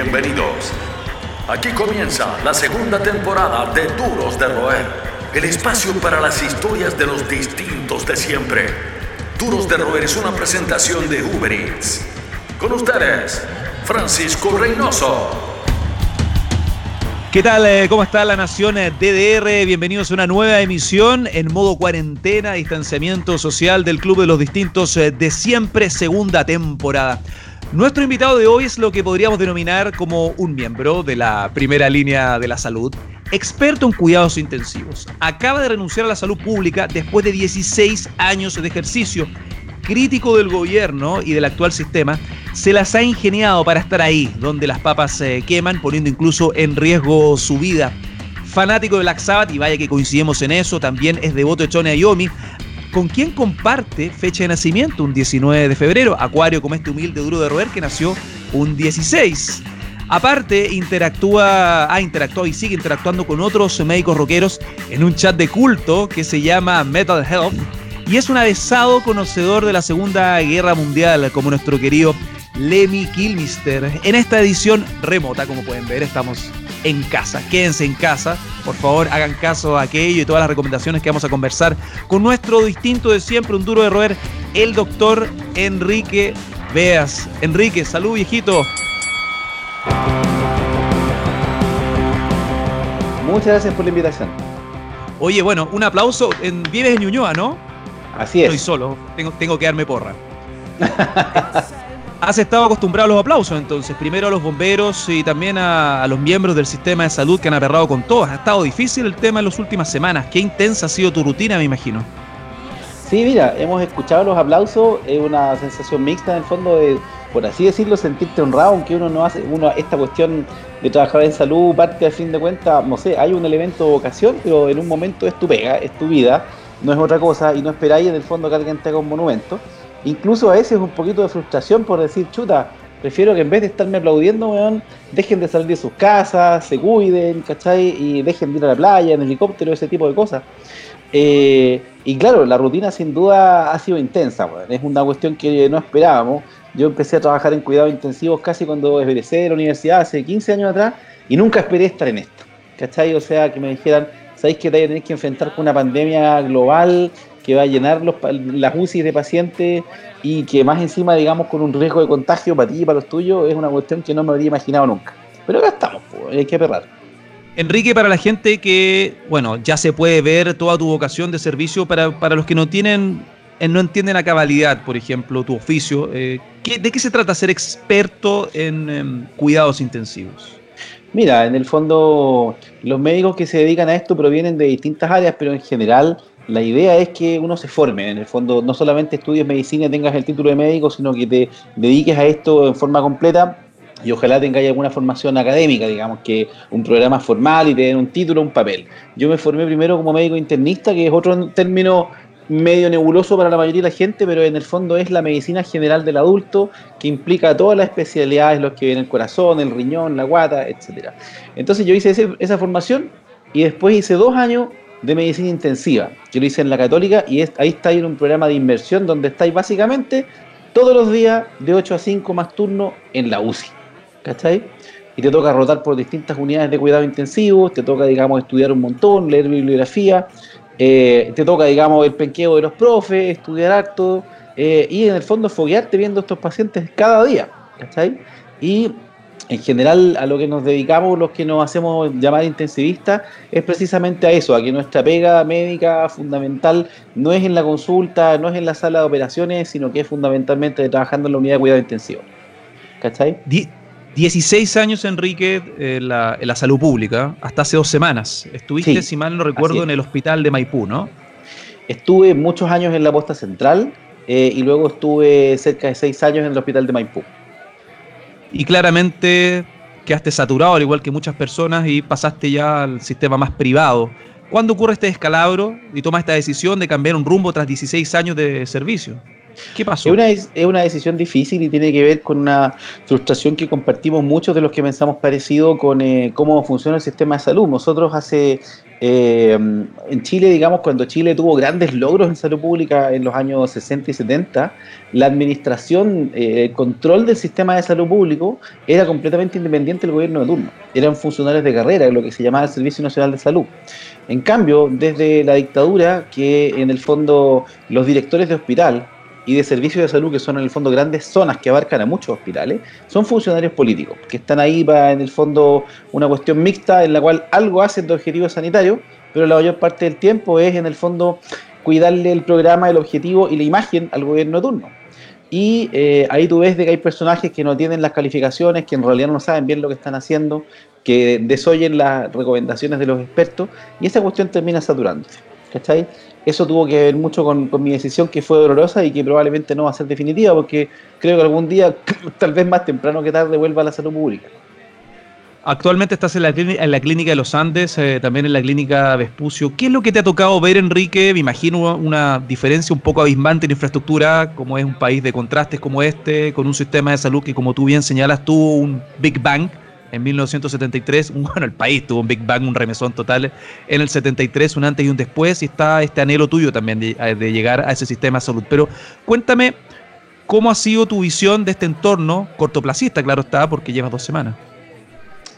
Bienvenidos. Aquí comienza la segunda temporada de Duros de Roer, el espacio para las historias de los distintos de siempre. Duros de Roer es una presentación de Uber Eats. Con ustedes, Francisco Reynoso. ¿Qué tal? Eh, ¿Cómo está la nación DDR? Bienvenidos a una nueva emisión en modo cuarentena, distanciamiento social del Club de los Distintos eh, de siempre, segunda temporada. Nuestro invitado de hoy es lo que podríamos denominar como un miembro de la primera línea de la salud, experto en cuidados intensivos. Acaba de renunciar a la salud pública después de 16 años de ejercicio. Crítico del gobierno y del actual sistema, se las ha ingeniado para estar ahí, donde las papas se queman, poniendo incluso en riesgo su vida. Fanático de Black Sabbath, y vaya que coincidimos en eso, también es devoto de Tony Iommi, con quien comparte fecha de nacimiento, un 19 de febrero, Acuario como este humilde duro de roer que nació un 16. Aparte, interactúa, ha interactuado y sigue interactuando con otros médicos rockeros en un chat de culto que se llama Metal Health y es un avesado conocedor de la Segunda Guerra Mundial, como nuestro querido Lemmy Kilmister. En esta edición remota, como pueden ver, estamos en casa. Quédense en casa, por favor, hagan caso a aquello y todas las recomendaciones que vamos a conversar con nuestro distinto de siempre, un duro de roer, el doctor Enrique Veas. Enrique, salud viejito. Muchas gracias por la invitación. Oye, bueno, un aplauso. En, vives en Ñuñoa, ¿no? Así es. Estoy solo, tengo, tengo que darme porra. Has estado acostumbrado a los aplausos entonces, primero a los bomberos y también a, los miembros del sistema de salud que han aperrado con todos. Ha estado difícil el tema en las últimas semanas. Qué intensa ha sido tu rutina, me imagino. Sí, mira, hemos escuchado los aplausos, es una sensación mixta en el fondo de, por así decirlo, sentirte honrado, aunque uno no hace, uno esta cuestión de trabajar en salud parte al fin de cuentas, no sé, hay un elemento de vocación, pero en un momento es tu pega, es tu vida, no es otra cosa, y no esperáis en el fondo que alguien te haga un monumento. Incluso a veces un poquito de frustración por decir, chuta, prefiero que en vez de estarme aplaudiendo, weón, dejen de salir de sus casas, se cuiden, ¿cachai? Y dejen de ir a la playa, en helicóptero, ese tipo de cosas. Eh, y claro, la rutina sin duda ha sido intensa, weón. es una cuestión que no esperábamos. Yo empecé a trabajar en cuidados intensivos casi cuando egresé de la universidad, hace 15 años atrás, y nunca esperé estar en esto, ¿cachai? O sea, que me dijeran, ¿sabéis que tenéis que enfrentar con una pandemia global que va a llenar los, las UCI de pacientes y que más encima, digamos, con un riesgo de contagio para ti y para los tuyos, es una cuestión que no me habría imaginado nunca. Pero acá estamos, pues, hay que perrar. Enrique, para la gente que, bueno, ya se puede ver toda tu vocación de servicio, para, los que no tienen, eh, no entienden a cabalidad, por ejemplo, tu oficio, eh, ¿de qué se trata ser experto en em, cuidados intensivos? Mira, en el fondo los médicos que se dedican a esto provienen de distintas áreas, pero en general la idea es que uno se forme, en el fondo no solamente estudies medicina tengas el título de médico, sino que te dediques a esto en forma completa y ojalá tengáis alguna formación académica, digamos que un programa formal y tener un título, un papel. Yo me formé primero como médico internista, que es otro término medio nebuloso para la mayoría de la gente, pero en el fondo es la medicina general del adulto que implica todas las especialidades, los que ven el corazón, el riñón, la guata, etc. Entonces yo hice esa formación y después hice dos años de medicina intensiva. Yo lo hice en la católica y ahí está en un programa de inversión donde estáis básicamente todos los días de 8 a 5 más turno en la UCI. ¿Cachai? Y te toca rotar por distintas unidades de cuidado intensivos, te toca, digamos, estudiar un montón, leer bibliografía, eh, te toca, digamos, el penqueo de los profes, estudiar acto eh, y en el fondo foguearte viendo estos pacientes cada día. ¿Cachai? Y en general a lo que nos dedicamos los que nos hacemos llamar intensivistas es precisamente a eso, a que nuestra pega médica fundamental no es en la consulta, no es en la sala de operaciones, sino que es fundamentalmente trabajando en la unidad de cuidado intensivo. ¿Cachai? 16 años, Enrique, en la, salud pública, hasta hace dos semanas. Estuviste, si mal no recuerdo, en el hospital de Maipú, ¿no? Estuve muchos años en la posta central eh, y luego estuve cerca de seis años en el hospital de Maipú y claramente quedaste saturado, al igual que muchas personas, y pasaste ya al sistema más privado. ¿Cuándo ocurre este descalabro y tomas esta decisión de cambiar un rumbo tras 16 años de servicio? ¿Qué pasó? Es una, es una, decisión difícil y tiene que ver con una frustración que compartimos muchos de los que pensamos parecido con eh, cómo funciona el sistema de salud. Nosotros hace Eh, en Chile, digamos, cuando Chile tuvo grandes logros en salud pública en los años 60 y 70, la administración, eh, el control del sistema de salud público era completamente independiente del gobierno de turno. Eran funcionarios de carrera, lo que se llamaba el Servicio Nacional de Salud. En cambio, desde la dictadura, que en el fondo los directores de hospital, y de servicios de salud, que son en el fondo grandes zonas que abarcan a muchos hospitales, son funcionarios políticos, que están ahí para en el fondo una cuestión mixta en la cual algo hacen de objetivo sanitario, pero la mayor parte del tiempo es en el fondo cuidarle el programa, el objetivo y la imagen al gobierno de turno. Y eh, ahí tú ves que hay personajes que no tienen las calificaciones, que en realidad no saben bien lo que están haciendo, que desoyen las recomendaciones de los expertos, y esa cuestión termina saturándose. ¿Cachai? Eso tuvo que ver mucho con, mi decisión que fue dolorosa y que probablemente no va a ser definitiva porque creo que algún día, tal vez más temprano que tarde, vuelva a la salud pública. Actualmente estás en la, en la clínica de los Andes, eh, también en la clínica Vespucio. ¿Qué es lo que te ha tocado ver, Enrique? Me imagino una diferencia un poco abismante en infraestructura, como es un país de contrastes como este, con un sistema de salud que, como tú bien señalas, tuvo un Big Bang en 1973. Bueno, el país tuvo un Big Bang, un remesón total en el 73, un antes y un después, y está este anhelo tuyo también de, de llegar a ese sistema de salud. Pero cuéntame, ¿cómo ha sido tu visión de este entorno cortoplacista, claro está, porque llevas dos semanas?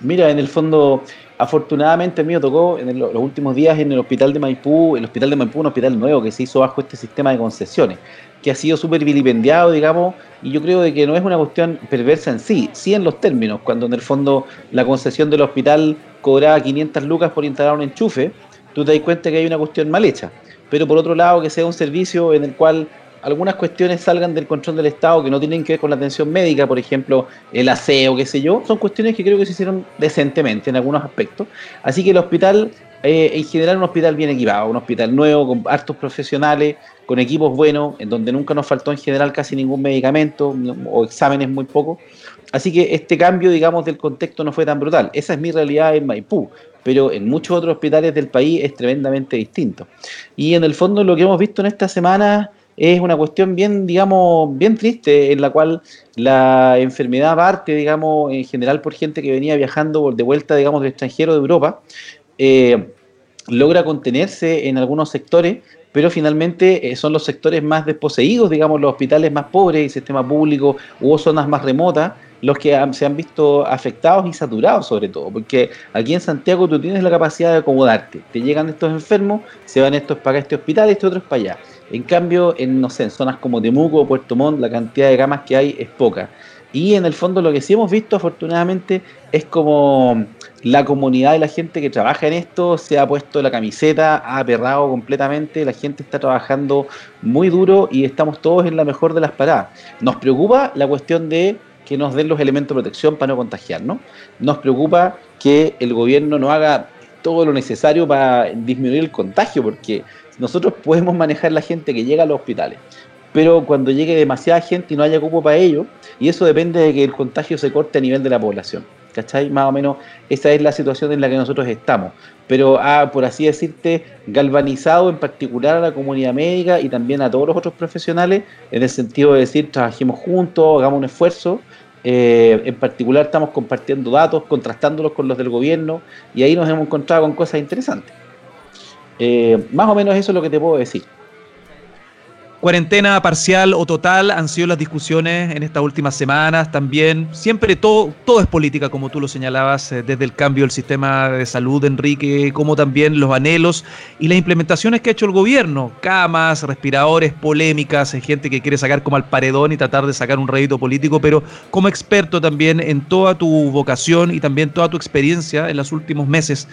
Mira, en el fondo, afortunadamente a mí me tocó en los últimos días en el hospital de Maipú, el hospital de Maipú, un hospital nuevo que se hizo bajo este sistema de concesiones que ha sido súper vilipendiado, digamos, y yo creo de que no es una cuestión perversa en sí, sí en los términos, cuando en el fondo la concesión del hospital cobraba 500 lucas por instalar un enchufe, tú te das cuenta que hay una cuestión mal hecha. Pero por otro lado, que sea un servicio en el cual algunas cuestiones salgan del control del Estado que no tienen que ver con la atención médica, por ejemplo, el aseo, qué sé yo, son cuestiones que creo que se hicieron decentemente en algunos aspectos. Así que el hospital, eh, en general, un hospital bien equipado, un hospital nuevo, con hartos profesionales, con equipos buenos, en donde nunca nos faltó en general casi ningún medicamento o exámenes muy pocos. Así que este cambio, digamos, del contexto no fue tan brutal. Esa es mi realidad en Maipú, pero en muchos otros hospitales del país es tremendamente distinto. Y en el fondo lo que hemos visto en esta semana es una cuestión bien, digamos, bien triste, en la cual la enfermedad parte, digamos, en general por gente que venía viajando de vuelta, digamos, del extranjero de Europa, eh, logra contenerse en algunos sectores, pero finalmente eh, son los sectores más desposeídos, digamos, los hospitales más pobres y sistema público u zonas más remotas, los que se han visto afectados y saturados sobre todo, porque aquí en Santiago tú tienes la capacidad de acomodarte, te llegan estos enfermos, se van estos para este hospital, este otros para allá. En cambio, en, no sé, en zonas como Temuco o Puerto Montt, la cantidad de camas que hay es poca. Y en el fondo lo que sí hemos visto afortunadamente es como la comunidad y la gente que trabaja en esto se ha puesto la camiseta, ha aperrado completamente, la gente está trabajando muy duro y estamos todos en la mejor de las paradas. Nos preocupa la cuestión de que nos den los elementos de protección para no contagiarnos. Nos preocupa que el gobierno no haga todo lo necesario para disminuir el contagio, porque nosotros podemos manejar la gente que llega a los hospitales, pero cuando llegue demasiada gente y no haya cupo para ello, y eso depende de que el contagio se corte a nivel de la población. ¿Cachai? Más o menos esa es la situación en la que nosotros estamos. Pero ha, por así decirte, galvanizado en particular a la comunidad médica y también a todos los otros profesionales, en el sentido de decir, trabajemos juntos, hagamos un esfuerzo. Eh, en particular estamos compartiendo datos, contrastándolos con los del gobierno, y ahí nos hemos encontrado con cosas interesantes. Eh, más o menos eso es lo que te puedo decir. Cuarentena parcial o total han sido las discusiones en estas últimas semanas también. Siempre todo, todo es política, como tú lo señalabas, eh, desde el cambio del sistema de salud, Enrique, como también los anhelos y las implementaciones que ha hecho el gobierno. Camas, respiradores, polémicas, gente que quiere sacar como al paredón y tratar de sacar un rédito político, pero como experto también en toda tu vocación y también toda tu experiencia en los últimos meses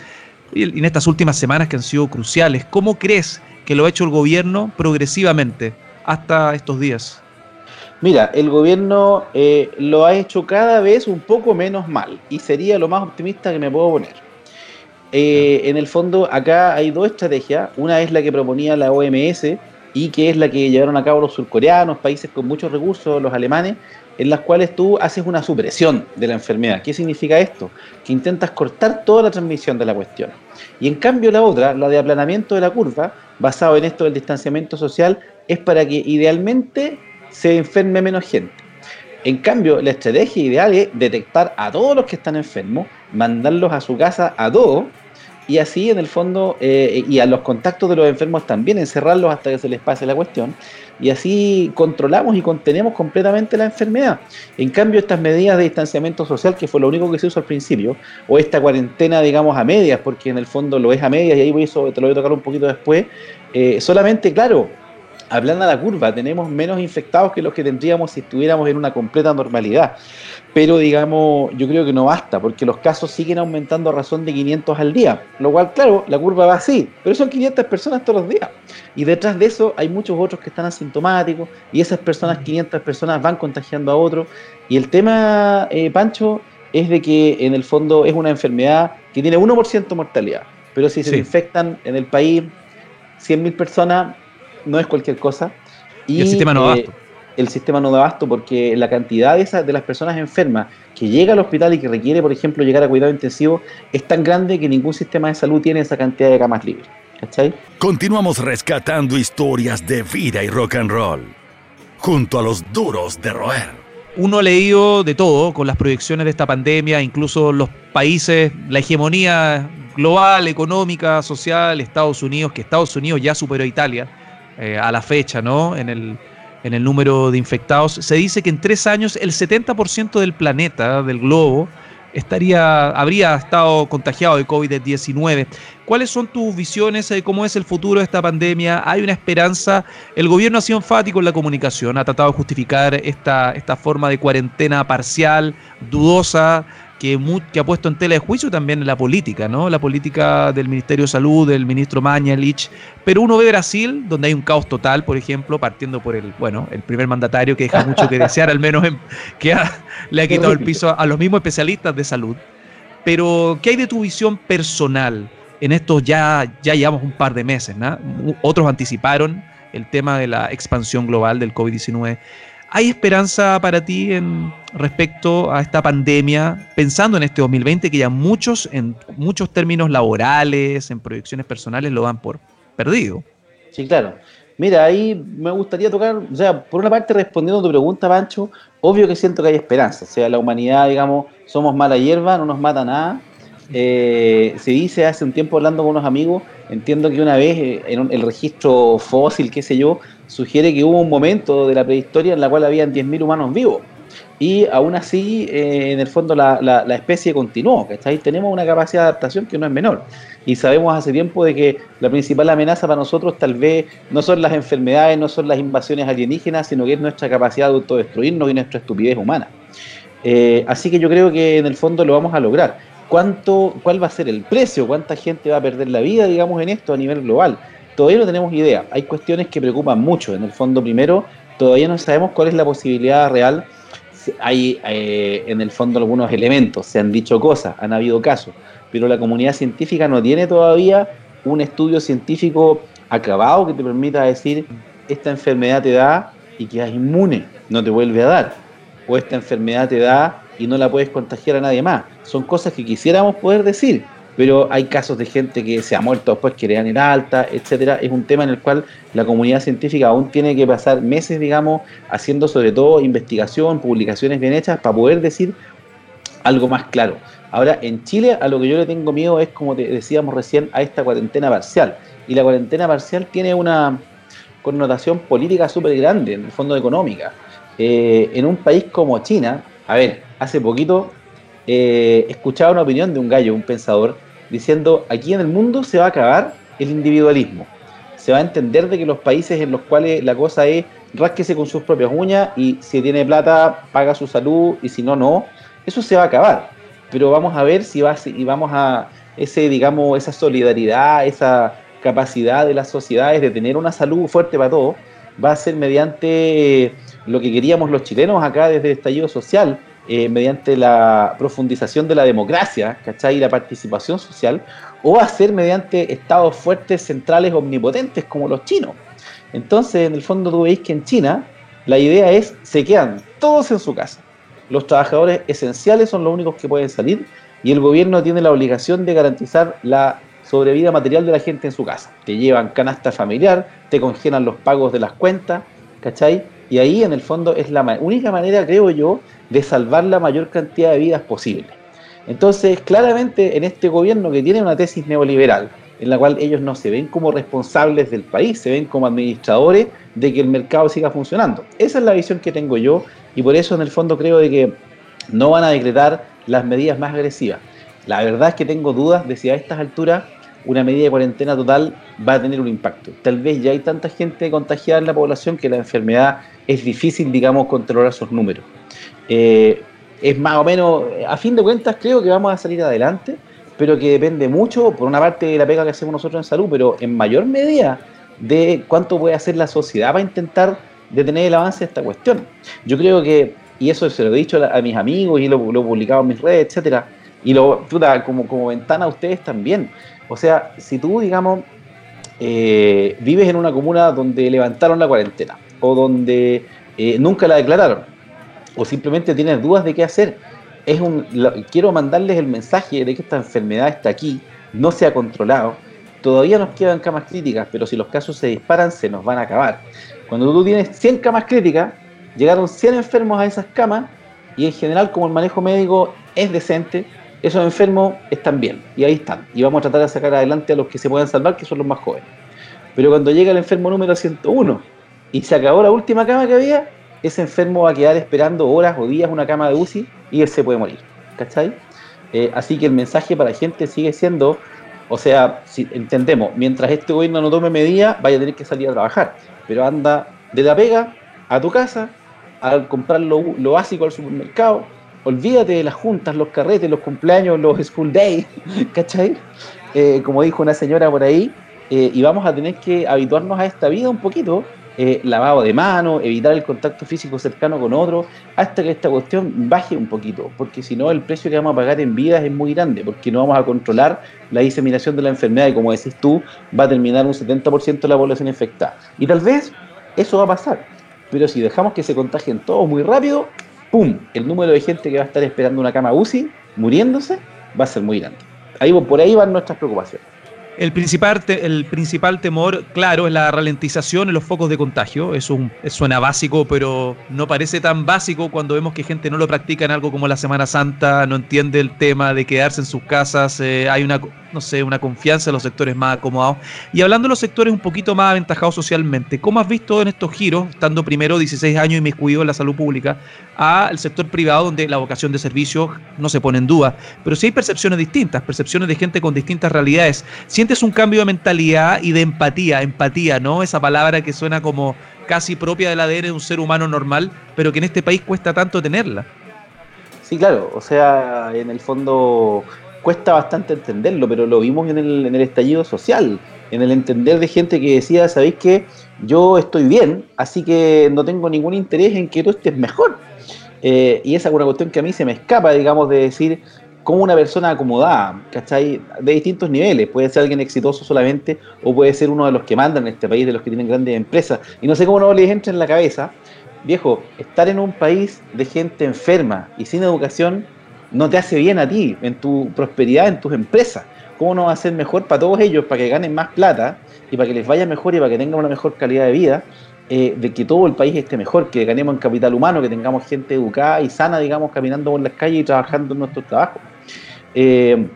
y en estas últimas semanas que han sido cruciales. ¿Cómo crees que lo ha hecho el gobierno progresivamente hasta estos días? Mira, el gobierno eh, lo ha hecho cada vez un poco menos mal y sería lo más optimista que me puedo poner. Eh, en el fondo, acá hay dos estrategias. Una es la que proponía la OMS y que es la que llevaron a cabo los surcoreanos, países con muchos recursos, los alemanes, en las cuales tú haces una supresión de la enfermedad. ¿Qué significa esto? Que intentas cortar toda la transmisión de la cuestión. Y en cambio la otra, la de aplanamiento de la curva, basado en esto del distanciamiento social, es para que idealmente se enferme menos gente. En cambio, la estrategia ideal es detectar a todos los que están enfermos, mandarlos a su casa a todos y así en el fondo, eh, y a los contactos de los enfermos también, encerrarlos hasta que se les pase la cuestión, y así controlamos y contenemos completamente la enfermedad. En cambio, estas medidas de distanciamiento social, que fue lo único que se usó al principio, o esta cuarentena, digamos, a medias, porque en el fondo lo es a medias, y ahí voy, eso te lo voy a tocar un poquito después, eh, solamente, claro, hablando a la curva, tenemos menos infectados que los que tendríamos si estuviéramos en una completa normalidad. Pero digamos, yo creo que no basta, porque los casos siguen aumentando a razón de 500 al día. Lo cual, claro, la curva va así, pero son 500 personas todos los días. Y detrás de eso hay muchos otros que están asintomáticos, y esas personas, 500 personas, van contagiando a otros. Y el tema, eh, Pancho, es de que en el fondo es una enfermedad que tiene 1% mortalidad. Pero si se infectan en el país 100.000 personas, no es cualquier cosa. Y, el sistema no da abasto. El sistema no da abasto porque la cantidad de, esas, de las personas enfermas que llega al hospital y que requiere, por ejemplo, llegar a cuidado intensivo es tan grande que ningún sistema de salud tiene esa cantidad de camas libres. ¿Cachai? Continuamos rescatando historias de vida y rock and roll junto a los duros de roer uno ha leído de todo con las proyecciones de esta pandemia, incluso los países, la hegemonía global, económica, social, Estados Unidos, que Estados Unidos ya superó a Italia eh, a la fecha, ¿no? En el, en el número de infectados. Se dice que en tres años el 70% del planeta, del globo, estaría, habría estado contagiado de COVID-19. ¿Cuáles son tus visiones de cómo es el futuro de esta pandemia? ¿Hay una esperanza? El gobierno ha sido enfático en la comunicación, ha tratado de justificar esta, esta forma de cuarentena parcial, dudosa, que, ha puesto en tela de juicio también la política, ¿no? La política del Ministerio de Salud, del ministro Mañalich. Pero uno ve Brasil, donde hay un caos total, por ejemplo, partiendo por el, bueno, el primer mandatario que deja mucho que desear, al menos que le ha quitado el piso a los mismos especialistas de salud. Pero, ¿qué hay de tu visión personal? En estos ya, ya llevamos un par de meses, ¿no? Otros anticiparon el tema de la expansión global del COVID-19. ¿Hay esperanza para ti en respecto a esta pandemia, pensando en este 2020 que ya muchos, en muchos términos laborales, en proyecciones personales, lo dan por perdido? Sí, claro. Mira, ahí me gustaría tocar, o sea, por una parte respondiendo a tu pregunta, Pancho, obvio que siento que hay esperanza. O sea, la humanidad, digamos, somos mala hierba, no nos mata nada. Eh, se dice hace un tiempo hablando con unos amigos, entiendo que una vez eh, en el registro fósil, qué sé yo, sugiere que hubo un momento de la prehistoria en la cual habían 10.000 humanos vivos. Y aún así, eh, en el fondo, la, la, especie continuó. ¿cachai? Tenemos una capacidad de adaptación que no es menor. Y sabemos hace tiempo de que la principal amenaza para nosotros tal vez no son las enfermedades, no son las invasiones alienígenas, sino que es nuestra capacidad de autodestruirnos y nuestra estupidez humana. Así que yo creo que en el fondo lo vamos a lograr. ¿Cuánto, ¿Cuál va a ser el precio? ¿Cuánta gente va a perder la vida, digamos, en esto a nivel global? Todavía no tenemos idea. Hay cuestiones que preocupan mucho. En el fondo, primero, todavía no sabemos cuál es la posibilidad real. Hay eh, en el fondo algunos elementos, se han dicho cosas, han habido casos, pero la comunidad científica no tiene todavía un estudio científico acabado que te permita decir esta enfermedad te da y quedas inmune, no te vuelve a dar. O esta enfermedad te da y no la puedes contagiar a nadie más. Son cosas que quisiéramos poder decir, pero hay casos de gente que se ha muerto después que le dan el alta, etcétera. Es un tema en el cual la comunidad científica aún tiene que pasar meses, digamos, haciendo sobre todo investigación, publicaciones bien hechas para poder decir algo más claro. Ahora, en Chile, a lo que yo le tengo miedo es, como te decíamos recién, a esta cuarentena parcial. Y la cuarentena parcial tiene una connotación política súper grande, en el fondo económica. Eh, en un país como China, a ver, hace poquito eh, escuchaba una opinión de un gallo, un pensador, diciendo, aquí en el mundo se va a acabar el individualismo. Se va a entender de que los países en los cuales la cosa es rásquese con sus propias uñas y si tiene plata paga su salud y si no, no. Eso se va a acabar. Pero vamos a ver si va y vamos a ese, digamos, esa solidaridad, esa capacidad de las sociedades de tener una salud fuerte para todos, va a ser mediante lo que queríamos los chilenos acá desde el estallido social, eh, mediante la profundización de la democracia, ¿cachai? Y la participación social, o hacer mediante estados fuertes, centrales, omnipotentes, como los chinos. Entonces, en el fondo, tú veis que en China la idea es, se quedan todos en su casa. Los trabajadores esenciales son los únicos que pueden salir y el gobierno tiene la obligación de garantizar la sobrevida material de la gente en su casa. Te llevan canasta familiar, te congelan los pagos de las cuentas, ¿cachai? Y ahí en el fondo es la única manera, creo yo, de salvar la mayor cantidad de vidas posible. Entonces, claramente en este gobierno que tiene una tesis neoliberal, en la cual ellos no se ven como responsables del país, se ven como administradores de que el mercado siga funcionando. Esa es la visión que tengo yo y por eso en el fondo creo de que no van a decretar las medidas más agresivas. La verdad es que tengo dudas de si a estas alturas una medida de cuarentena total va a tener un impacto. Tal vez ya hay tanta gente contagiada en la población que la enfermedad es difícil, digamos, controlar esos números. Eh, es más o menos, a fin de cuentas creo que vamos a salir adelante, pero que depende mucho, por una parte, de la pega que hacemos nosotros en salud, pero en mayor medida de cuánto puede hacer la sociedad para intentar detener el avance de esta cuestión. Yo creo que, y eso se lo he dicho a, mis amigos y lo, he publicado en mis redes, etcétera, y lo, como, como ventana a ustedes también. O sea, si tú, digamos, eh, vives en una comuna donde levantaron la cuarentena o donde eh, nunca la declararon o simplemente tienes dudas de qué hacer, es un, quiero mandarles el mensaje de que esta enfermedad está aquí, no se ha controlado, todavía nos quedan camas críticas, pero si los casos se disparan se nos van a acabar. Cuando tú tienes 100 camas críticas, llegaron 100 enfermos a esas camas y en general como el manejo médico es decente, esos enfermos están bien y ahí están. Y vamos a tratar de sacar adelante a los que se puedan salvar, que son los más jóvenes. Pero cuando llega el enfermo número 101 y se acabó la última cama que había, ese enfermo va a quedar esperando horas o días una cama de UCI y él se puede morir. ¿Cachai? Eh, así que el mensaje para la gente sigue siendo, o sea, entendemos, mientras este gobierno no tome medidas, vaya a tener que salir a trabajar. Pero anda de la pega a tu casa, a comprar lo, lo básico al supermercado, olvídate de las juntas, los carretes, los cumpleaños, los school days, ¿cachai? Eh, como dijo una señora por ahí, eh, y vamos a tener que habituarnos a esta vida un poquito, eh, lavado de mano, evitar el contacto físico cercano con otro, hasta que esta cuestión baje un poquito, porque si no el precio que vamos a pagar en vidas es muy grande, porque no vamos a controlar la diseminación de la enfermedad y como decís tú, va a terminar un 70% de la población infectada. Y tal vez eso va a pasar, pero si dejamos que se contagien todos muy rápido, ¡pum! El número de gente que va a estar esperando una cama UCI, muriéndose, va a ser muy grande. Ahí, por ahí van nuestras preocupaciones. El principal, el principal temor, claro, es la ralentización en los focos de contagio. Eso suena básico, pero no parece tan básico cuando vemos que gente no lo practica en algo como la Semana Santa, no entiende el tema de quedarse en sus casas. Eh, hay una, no sé, una confianza en los sectores más acomodados. Y hablando de los sectores un poquito más aventajados socialmente, ¿cómo has visto en estos giros, estando primero 16 años y mis cuidados en la salud pública, al sector privado donde la vocación de servicio no se pone en duda? Pero sí hay percepciones distintas, percepciones de gente con distintas realidades sientes un cambio de mentalidad y de empatía, empatía, ¿no? Esa palabra que suena como casi propia del ADN de un ser humano normal, pero que en este país cuesta tanto tenerla. Sí, claro, o sea, en el fondo cuesta bastante entenderlo, pero lo vimos en el, estallido social, en el entender de gente que decía, ¿sabéis qué? Yo estoy bien, así que no tengo ningún interés en que tú estés mejor. Eh, y esa es una cuestión que a mí se me escapa, digamos, de decir, como una persona acomodada, ¿cachai? De distintos niveles. Puede ser alguien exitoso solamente o puede ser uno de los que mandan en este país, de los que tienen grandes empresas. Y no sé cómo no les entra en la cabeza, viejo, estar en un país de gente enferma y sin educación no te hace bien a ti, en tu prosperidad, en tus empresas. ¿Cómo no va a ser mejor para todos ellos, para que ganen más plata y para que les vaya mejor y para que tengan una mejor calidad de vida? Eh, de que todo el país esté mejor, que ganemos en capital humano, que tengamos gente educada y sana, digamos, caminando por las calles y trabajando en nuestros trabajos. Eh,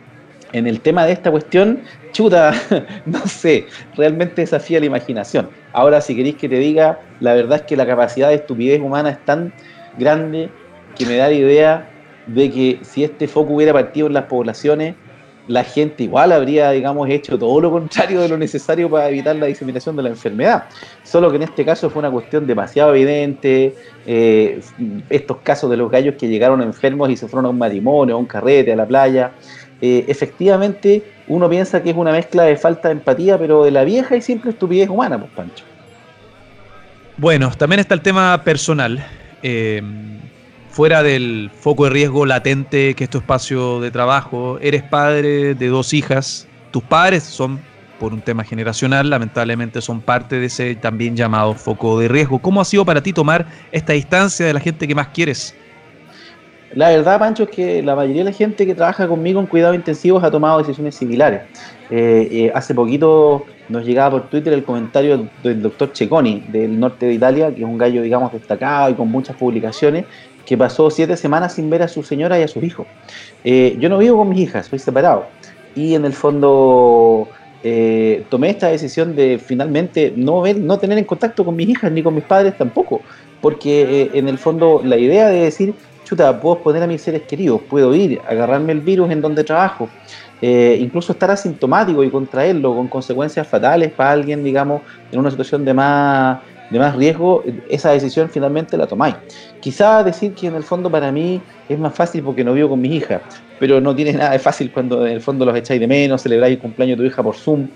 en el tema de esta cuestión, chuta, no sé, realmente desafía la imaginación. Ahora, si queréis que te diga, la verdad es que la capacidad de estupidez humana es tan grande que me da la idea de que si este foco hubiera partido en las poblaciones, la gente igual habría, digamos, hecho todo lo contrario de lo necesario para evitar la diseminación de la enfermedad. Solo que en este caso fue una cuestión demasiado evidente. Eh, estos casos de los gallos que llegaron enfermos y se fueron a un matrimonio, a un carrete, a la playa. Eh, efectivamente, uno piensa que es una mezcla de falta de empatía, pero de la vieja y simple estupidez humana, pues, Pancho. Bueno, también está el tema personal. Eh, fuera del foco de riesgo latente que es tu espacio de trabajo, eres padre de dos hijas, tus padres son, por un tema generacional, lamentablemente son parte de ese también llamado foco de riesgo. ¿Cómo ha sido para ti tomar esta distancia de la gente que más quieres? La verdad, Pancho, es que la mayoría de la gente que trabaja conmigo en cuidados intensivos ha tomado decisiones similares. Eh, eh, hace poquito nos llegaba por Twitter el comentario del doctor Checoni, del norte de Italia, que es un gallo, digamos, destacado y con muchas publicaciones, que pasó siete semanas sin ver a su señora y a sus hijos. Eh, yo no vivo con mis hijas, soy separado. Y en el fondo eh, tomé esta decisión de finalmente no, ver, no tener en contacto con mis hijas ni con mis padres tampoco. Porque eh, en el fondo la idea de decir, chuta, puedo exponer a mis seres queridos, puedo ir, agarrarme el virus en donde trabajo, incluso estar asintomático y contraerlo con consecuencias fatales para alguien, digamos, en una situación de más de más riesgo, esa decisión finalmente la tomáis. Quizá decir que en el fondo para mí es más fácil porque no vivo con mis hijas, pero no tiene nada de fácil cuando en el fondo los echáis de menos, celebráis el cumpleaños de tu hija por Zoom.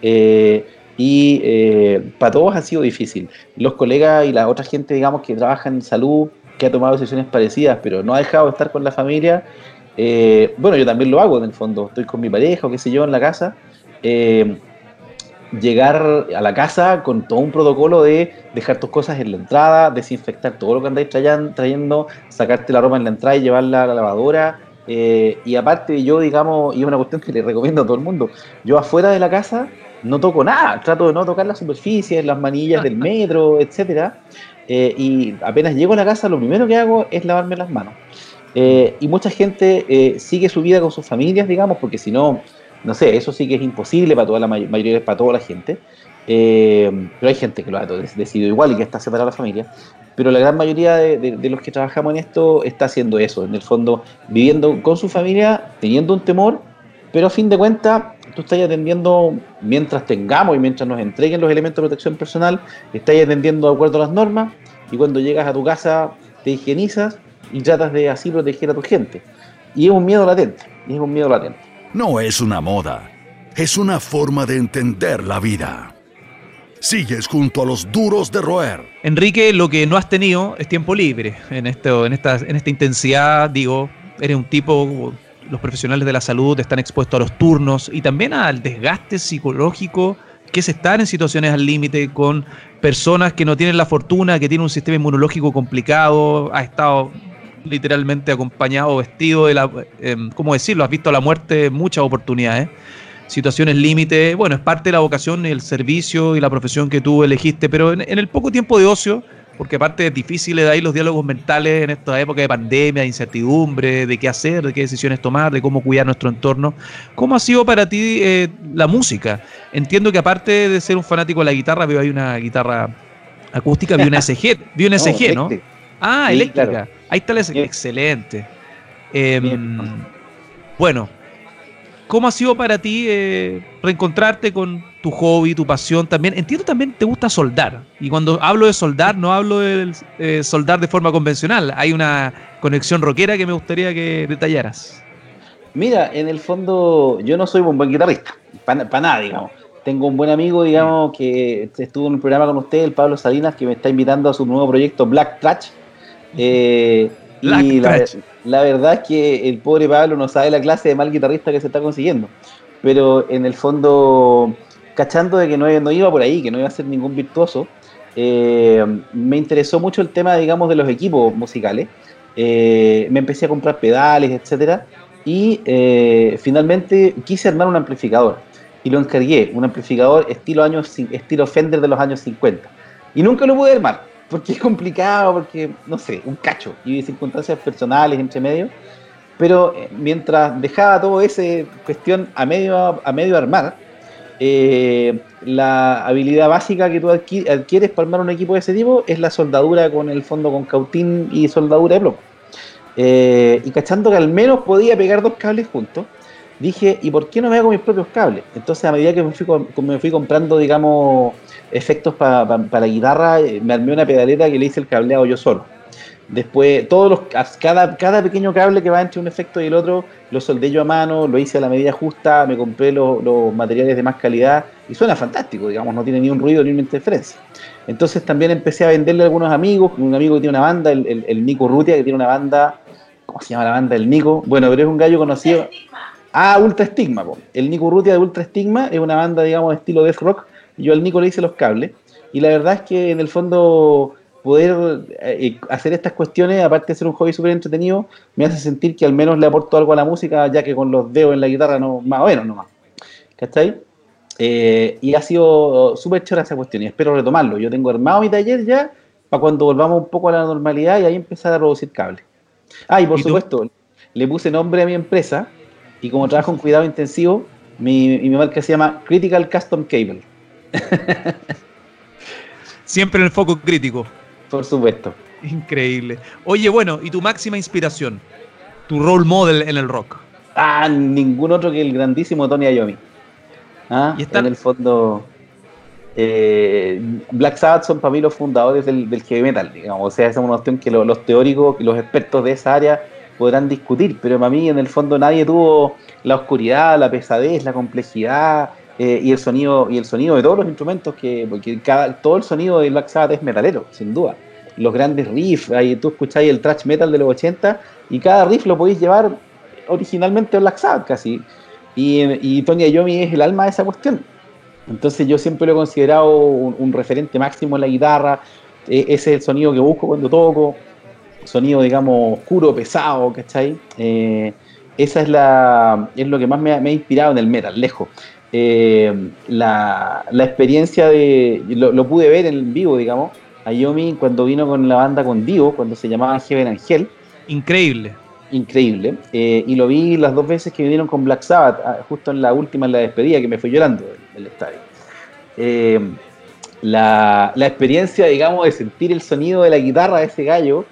Eh, y eh, para todos ha sido difícil. Los colegas y la otra gente, digamos, que trabaja en salud, que ha tomado decisiones parecidas, pero no ha dejado de estar con la familia, eh, bueno, yo también lo hago en el fondo, estoy con mi pareja o qué sé yo en la casa, llegar a la casa con todo un protocolo de dejar tus cosas en la entrada, desinfectar todo lo que andáis trayendo, sacarte la ropa en la entrada y llevarla a la lavadora. Eh, y aparte yo, digamos, y es una cuestión que le recomiendo a todo el mundo, yo afuera de la casa no toco nada, trato de no tocar las superficies, las manillas del metro, etcétera. Eh, y apenas llego a la casa, lo primero que hago es lavarme las manos. Eh, y mucha gente sigue su vida con sus familias, digamos, porque si no, no sé, eso sí que es imposible para toda la mayoría, para toda la gente. Eh, pero hay gente que lo ha decidido igual y que está separada de la familia. Pero la gran mayoría de, los que trabajamos en esto está haciendo eso, en el fondo, viviendo con su familia, teniendo un temor, pero a fin de cuentas, tú estás atendiendo, mientras tengamos y mientras nos entreguen los elementos de protección personal, estás atendiendo de acuerdo a las normas y cuando llegas a tu casa te higienizas y tratas de así proteger a tu gente. Y es un miedo latente, es un miedo latente no es una moda, es una forma de entender la vida. Sigues junto a los duros de roer. Enrique, lo que no has tenido es tiempo libre en, esto, en, esta, en esta intensidad, digo, eres un tipo, los profesionales de la salud están expuestos a los turnos y también al desgaste psicológico que es estar en situaciones al límite con personas que no tienen la fortuna, que tienen un sistema inmunológico complicado, ha estado literalmente acompañado, vestido de la, eh, ¿cómo decirlo? Has visto la muerte muchas oportunidades, situaciones límite, bueno, es parte de la vocación, el servicio y la profesión que tú elegiste, pero en, el poco tiempo de ocio, porque aparte es difícil de ahí los diálogos mentales en esta época de pandemia, de incertidumbre, de qué hacer, de qué decisiones tomar, de cómo cuidar nuestro entorno. ¿Cómo ha sido para ti eh, la música? Entiendo que aparte de ser un fanático de la guitarra, veo ahí una guitarra acústica, vi una SG, vi una SG, ¿no? Ah, eléctrica. Ahí está la excelente. Em, bueno, ¿cómo ha sido para ti eh, reencontrarte con tu hobby, tu pasión también? Entiendo también te gusta soldar. Y cuando hablo de soldar, no hablo de eh, soldar de forma convencional. Hay una conexión rockera que me gustaría que detallaras. Mira, en el fondo yo no soy un buen guitarrista, para nada, digamos. Tengo un buen amigo, digamos, que estuvo en el programa con usted, el Pablo Salinas, que me está invitando a su nuevo proyecto Black Trash, eh, y la, verdad es que el pobre Pablo no sabe la clase de mal guitarrista que se está consiguiendo. Pero en el fondo, cachando de que no, no iba por ahí, que no iba a ser ningún virtuoso, eh, me interesó mucho el tema, digamos, de los equipos musicales. Eh, me empecé a comprar pedales, etcétera, y finalmente quise armar un amplificador y lo encargué, un amplificador estilo años estilo Fender de los años 50. Y nunca lo pude armar porque es complicado, porque, no sé, un cacho y circunstancias personales entre medio. Pero eh, mientras dejaba todo ese cuestión a medio, a medio armar, eh, la habilidad básica que tú adquieres para armar un equipo de ese tipo es la soldadura con el fondo con cautín y soldadura de plomo. Eh, y cachando que al menos podía pegar dos cables juntos, dije, ¿y por qué no me hago mis propios cables? Entonces, a medida que me fui, me fui comprando, digamos, efectos para la guitarra, eh, me armé una pedaleta que le hice el cableado yo solo. Después, todos los, cada, cada pequeño cable que va entre un efecto y el otro, lo soldé yo a mano, lo hice a la medida justa, me compré los, materiales de más calidad y suena fantástico, digamos, no tiene ni un ruido ni una interferencia. Entonces también empecé a venderle a algunos amigos, un amigo que tiene una banda, el, el, Nico Rutia, que tiene una banda, ¿cómo se llama la banda? El Nico, bueno, pero es un gallo conocido. Ah, Ultra Stigma, el Nico Rutia de Ultra Stigma es una banda, digamos, de estilo death rock, yo al Nico le hice los cables. Y la verdad es que en el fondo poder eh, hacer estas cuestiones, aparte de ser un hobby súper entretenido, me hace sentir que al menos le aporto algo a la música, ya que con los dedos en la guitarra no, más o menos nomás. ¿Cachai? Eh, y ha sido súper chora esa cuestión y espero retomarlo. Yo tengo armado mi taller ya para cuando volvamos un poco a la normalidad y ahí empezar a producir cable. Ah, y por supuesto, le puse nombre a mi empresa y como trabajo en cuidado intensivo, mi, mi marca se llama Critical Custom Cable. Siempre en el foco crítico. Por supuesto. Increíble. Oye, bueno, ¿y tu máxima inspiración? Tu role model en el rock. Ah, ningún otro que el grandísimo Tony Iommi. Ah, ¿Y En el fondo, eh, Black Sabbath son para mí los fundadores del, heavy metal, digamos. O sea, esa es una cuestión que los teóricos los expertos de esa área podrán discutir, pero para mí en el fondo nadie tuvo la oscuridad, la pesadez, la complejidad eh, y el sonido y el sonido de todos los instrumentos que porque cada, todo el sonido de Black Sabbath es metalero, sin duda. Los grandes riffs, ahí tú escucháis el thrash metal de los 80 y cada riff lo podéis llevar originalmente a Black Sabbath casi. Y, y Tony Iommi es el alma de esa cuestión. Entonces yo siempre lo he considerado un, referente máximo en la guitarra. E, ese es el sonido que busco cuando toco. Sonido, digamos, oscuro, pesado, ¿cachai? Eh, esa es, la, es lo que más me ha, inspirado en el metal, lejos. Eh, la, experiencia de. Lo, pude ver en vivo, digamos. A Yomi cuando vino con la banda con Dio, cuando se llamaba Heaven Angel. Increíble increíble. Eh, y lo vi las dos veces que vinieron con Black Sabbath, ah, justo en la última, en la despedida, que me fui llorando del, estadio. Eh, la, experiencia, digamos, de sentir el sonido de la guitarra de ese gallo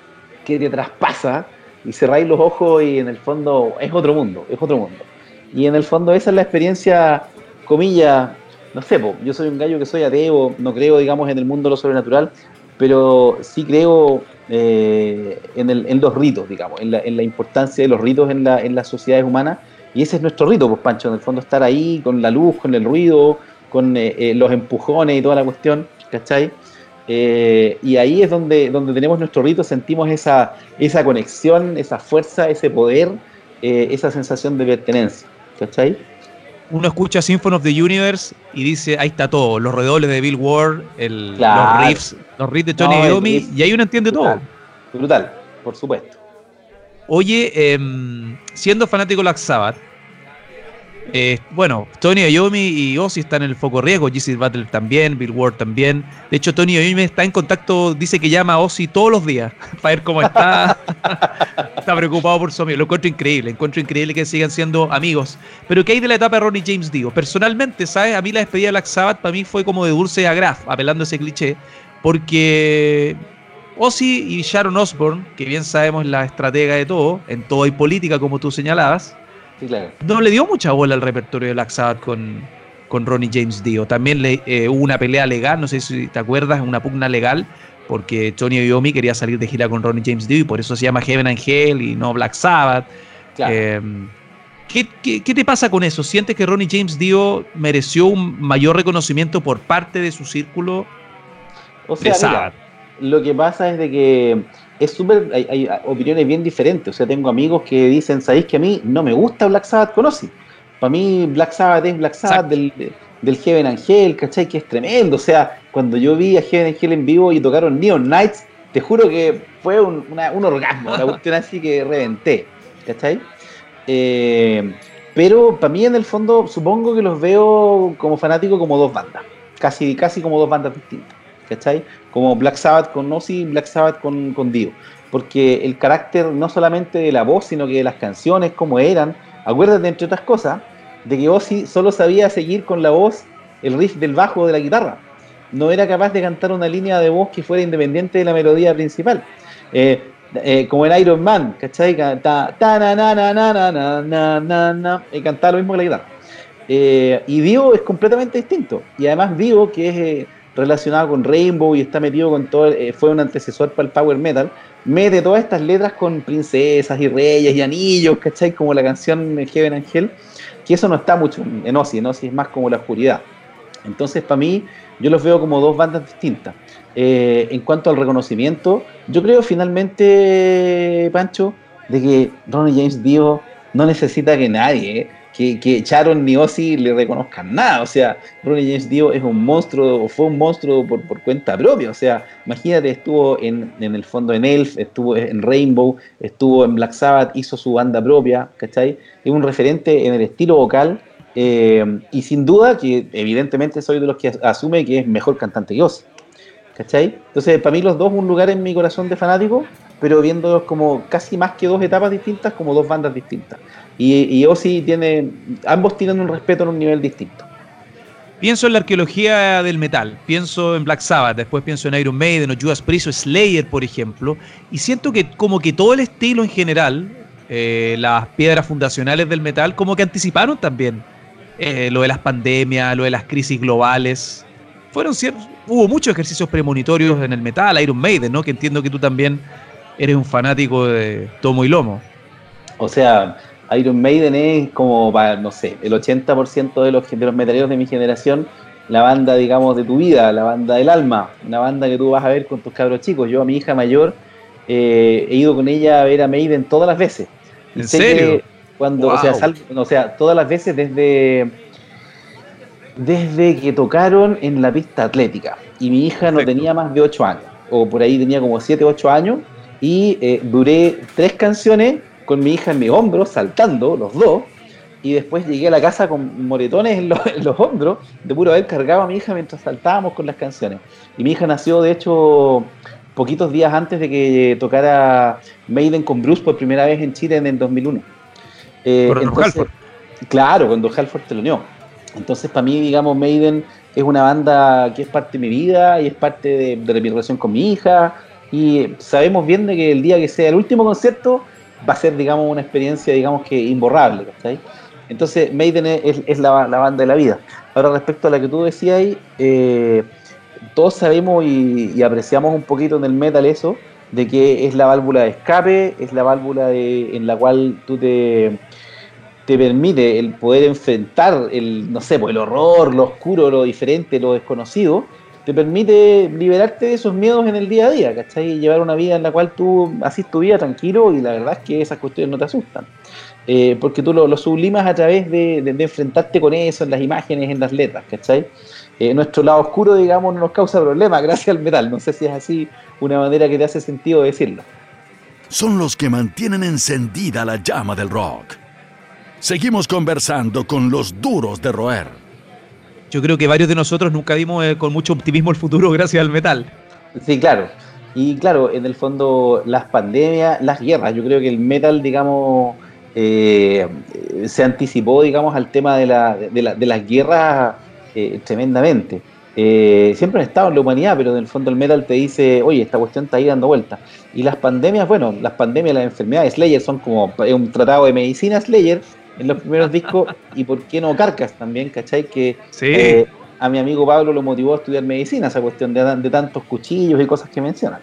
que te traspasa y cerráis los ojos y en el fondo es otro mundo, es otro mundo. Y en el fondo esa es la experiencia, comillas, no sé, yo soy un gallo que soy ateo, no creo, digamos, en el mundo de lo sobrenatural, pero sí creo eh, en, los ritos, digamos, en la, importancia de los ritos en, las sociedades humanas. Y ese es nuestro rito, pues Pancho, en el fondo estar ahí con la luz, con el ruido, con eh, eh, los empujones y toda la cuestión, ¿cachai? Y ahí es donde, donde tenemos nuestro rito, sentimos esa, esa conexión, esa fuerza, ese poder, esa sensación de pertenencia, ¿cachai? uno escucha Symphony of the Universe y dice, ahí está todo, los redobles de Bill Ward, el, los riffs, los riffs de Tony Iommi, y ahí uno entiende todo. Brutal, por supuesto. Oye, em, siendo fanático de Black Sabbath, eh, bueno, Tony Iommi y Ozzy están en el foco riesgo, GC Battle también, Bill Ward también. De hecho, Tony Iommi está en contacto, dice que llama a Ozzy todos los días para ver cómo está. está preocupado por su amigo. Lo encuentro increíble, encuentro increíble que sigan siendo amigos. Pero ¿qué hay de la etapa de Ronnie James Dio? Personalmente, ¿sabes? A mí la despedida de Black Sabbath para mí fue como de dulce a Graf, apelando a ese cliché, porque Ozzy y Sharon Osbourne, que bien sabemos la estratega de todo, en todo hay política, como tú señalabas, no le dio mucha bola al repertorio de Black Sabbath con, con Ronnie James Dio. También le, eh, hubo una pelea legal, no sé si te acuerdas, una pugna legal, porque Tony Iommi quería salir de gira con Ronnie James Dio y por eso se llama Heaven Angel y no Black Sabbath. Eh, ¿qué, te pasa con eso? ¿Sientes que Ronnie James Dio mereció un mayor reconocimiento por parte de su círculo o sea, lo que pasa es de que es súper, hay, opiniones bien diferentes. O sea, tengo amigos que dicen, ¿sabéis que a mí no me gusta Black Sabbath con Para mí Black Sabbath es Black Sabbath del, del, Heaven Angel, ¿cachai? Que es tremendo. O sea, cuando yo vi a Heaven Angel en vivo y tocaron Neon Knights, te juro que fue un, un orgasmo, una cuestión así que reventé, ¿cachai? Eh, pero para mí en el fondo supongo que los veo como fanático como dos bandas, casi, casi como dos bandas distintas. ¿Cachai? Como Black Sabbath con Ozzy Black Sabbath con, Dio. Porque el carácter no solamente de la voz, sino que de las canciones, como eran. Acuérdate, entre otras cosas, de que Ozzy solo sabía seguir con la voz el riff del bajo de la guitarra. No era capaz de cantar una línea de voz que fuera independiente de la melodía principal. Eh, eh, como en Iron Man, ¿cachai? Canta, ta, na, y cantaba lo mismo que la guitarra. Eh, y Dio es completamente distinto. Y además Dio, que es relacionado con Rainbow y está metido con todo, eh, fue un antecesor para el Power Metal, mete todas estas letras con princesas y reyes y anillos, ¿cachai? Como la canción Heaven Angel, que eso no está mucho en Ozzy, en Ozzy es más como la oscuridad. Entonces, para mí, yo los veo como dos bandas distintas. Eh, en cuanto al reconocimiento, yo creo finalmente, Pancho, de que Ronnie James Dio no necesita que nadie que, que Sharon ni Ozzy le reconozcan nada. O sea, Ronnie James Dio es un monstruo, o fue un monstruo por, por cuenta propia. O sea, imagínate, estuvo en, en, el fondo en Elf, estuvo en Rainbow, estuvo en Black Sabbath, hizo su banda propia, ¿cachai? Es un referente en el estilo vocal. Eh, y sin duda que evidentemente soy de los que asume que es mejor cantante que Ozzy. ¿Cachai? Entonces, para mí los dos un lugar en mi corazón de fanático, pero viéndolos como casi más que dos etapas distintas, como dos bandas distintas. Y, y Ozzy tiene, ambos tienen un respeto en un nivel distinto. Pienso en la arqueología del metal, pienso en Black Sabbath, después pienso en Iron Maiden o Judas Priest o Slayer, por ejemplo, y siento que como que todo el estilo en general, eh, las piedras fundacionales del metal, como que anticiparon también eh, lo de las pandemias, lo de las crisis globales. Fueron ciertos, hubo muchos ejercicios premonitorios en el metal, Iron Maiden, ¿no? Que entiendo que tú también eres un fanático de tomo y lomo. O sea, Iron Maiden es como para, no sé, el 80% de los, de los metaleros de mi generación, la banda, digamos, de tu vida, la banda del alma, una banda que tú vas a ver con tus cabros chicos. Yo a mi hija mayor eh, he ido con ella a ver a Maiden todas las veces. ¿En serio? cuando, o, sea, o sea, todas las veces desde, desde que tocaron en la pista atlética. Y mi hija no tenía más de 8 años, o por ahí tenía como 7, 8 años, y eh, duré tres canciones con mi hija en mi hombro, saltando, los dos, y después llegué a la casa con moretones en los, hombros, de puro haber cargado a mi hija mientras saltábamos con las canciones. Y mi hija nació, de hecho, poquitos días antes de que tocara Maiden con Bruce por primera vez en Chile en el 2001. Eh, entonces, claro, cuando Halford te lo unió. Entonces, para mí, digamos, Maiden es una banda que es parte de mi vida y es parte de, de mi relación con mi hija. Y sabemos bien de que el día que sea el último concierto, va a ser, digamos, una experiencia, digamos que imborrable. Entonces, Maiden es, la, banda de la vida. Ahora, respecto a la que tú decías ahí, eh, todos sabemos y, apreciamos un poquito en el metal eso, de que es la válvula de escape, es la válvula de, en la cual tú te, te permite el poder enfrentar el, no sé, pues el horror, lo oscuro, lo diferente, lo desconocido, te permite liberarte de esos miedos en el día a día, ¿cachai? Y llevar una vida en la cual tú haces tu vida tranquilo y la verdad es que esas cuestiones no te asustan. Eh, porque tú lo, sublimas a través de, enfrentarte con eso, en las imágenes, en las letras, ¿cachai? Eh, nuestro lado oscuro, digamos, no nos causa problemas gracias al metal. No sé si es así una manera que te hace sentido decirlo. Son los que mantienen encendida la llama del rock. Seguimos conversando con los duros de roer yo creo que varios de nosotros nunca vimos eh, con mucho optimismo el futuro gracias al metal. Sí, claro. Y claro, en el fondo las pandemias, las guerras, yo creo que el metal, digamos, eh, se anticipó, digamos, al tema de, la, de, las guerras eh, tremendamente. siempre han estado en la humanidad, pero en el fondo el metal te dice, oye, esta cuestión está ahí dando vueltas. Y las pandemias, bueno, las pandemias, las enfermedades, Slayer son como un tratado de medicina, Slayer, en los primeros discos y por qué no Carcas también, ¿cachai? Que eh, a mi amigo Pablo lo motivó a estudiar medicina, esa cuestión de, tantos cuchillos y cosas que mencionan.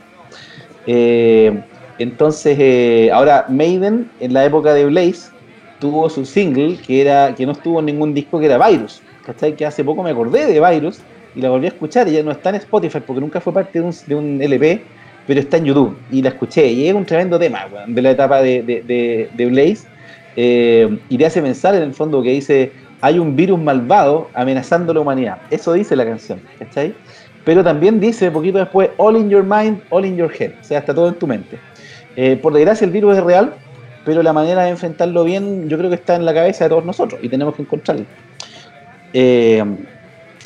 Eh, entonces, eh, ahora Maiden, en la época de Blaze, tuvo su single que era que no estuvo en ningún disco, que era Virus, ¿cachai? Que hace poco me acordé de Virus y la volví a escuchar y ya no está en Spotify porque nunca fue parte de un, de un LP, pero está en YouTube y la escuché y es un tremendo tema de la etapa de, de, de Blaze eh, y le hace pensar en el fondo que dice, hay un virus malvado amenazando la humanidad. Eso dice la canción, ¿cachai? Pero también dice, poquito después, all in your mind, all in your head, o sea, está todo en tu mente. Eh, por desgracia el virus es real, pero la manera de enfrentarlo bien yo creo que está en la cabeza de todos nosotros y tenemos que encontrarlo. Eh,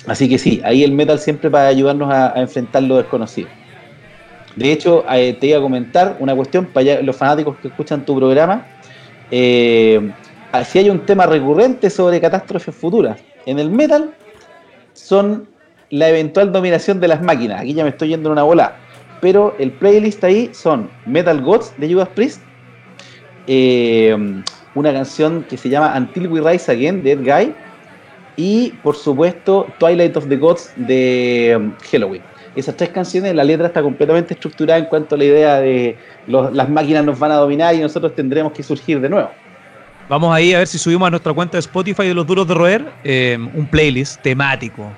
así que sí, ahí el metal siempre va a ayudarnos a, enfrentar lo desconocido. De hecho, te iba a comentar una cuestión para los fanáticos que escuchan tu programa eh, si hay un tema recurrente sobre catástrofes futuras en el metal, son la eventual dominación de las máquinas. Aquí ya me estoy yendo en una bola. Pero el playlist ahí son Metal Gods de Judas Priest, eh, una canción que se llama Until We Rise Again de Ed Guy, y por supuesto Twilight of the Gods de um, Halloween. Esas tres canciones, la letra está completamente estructurada en cuanto a la idea de las máquinas nos van a dominar y nosotros tendremos que surgir de nuevo. Vamos ahí a ver si subimos a nuestra cuenta de Spotify de los duros de roer eh, un playlist temático,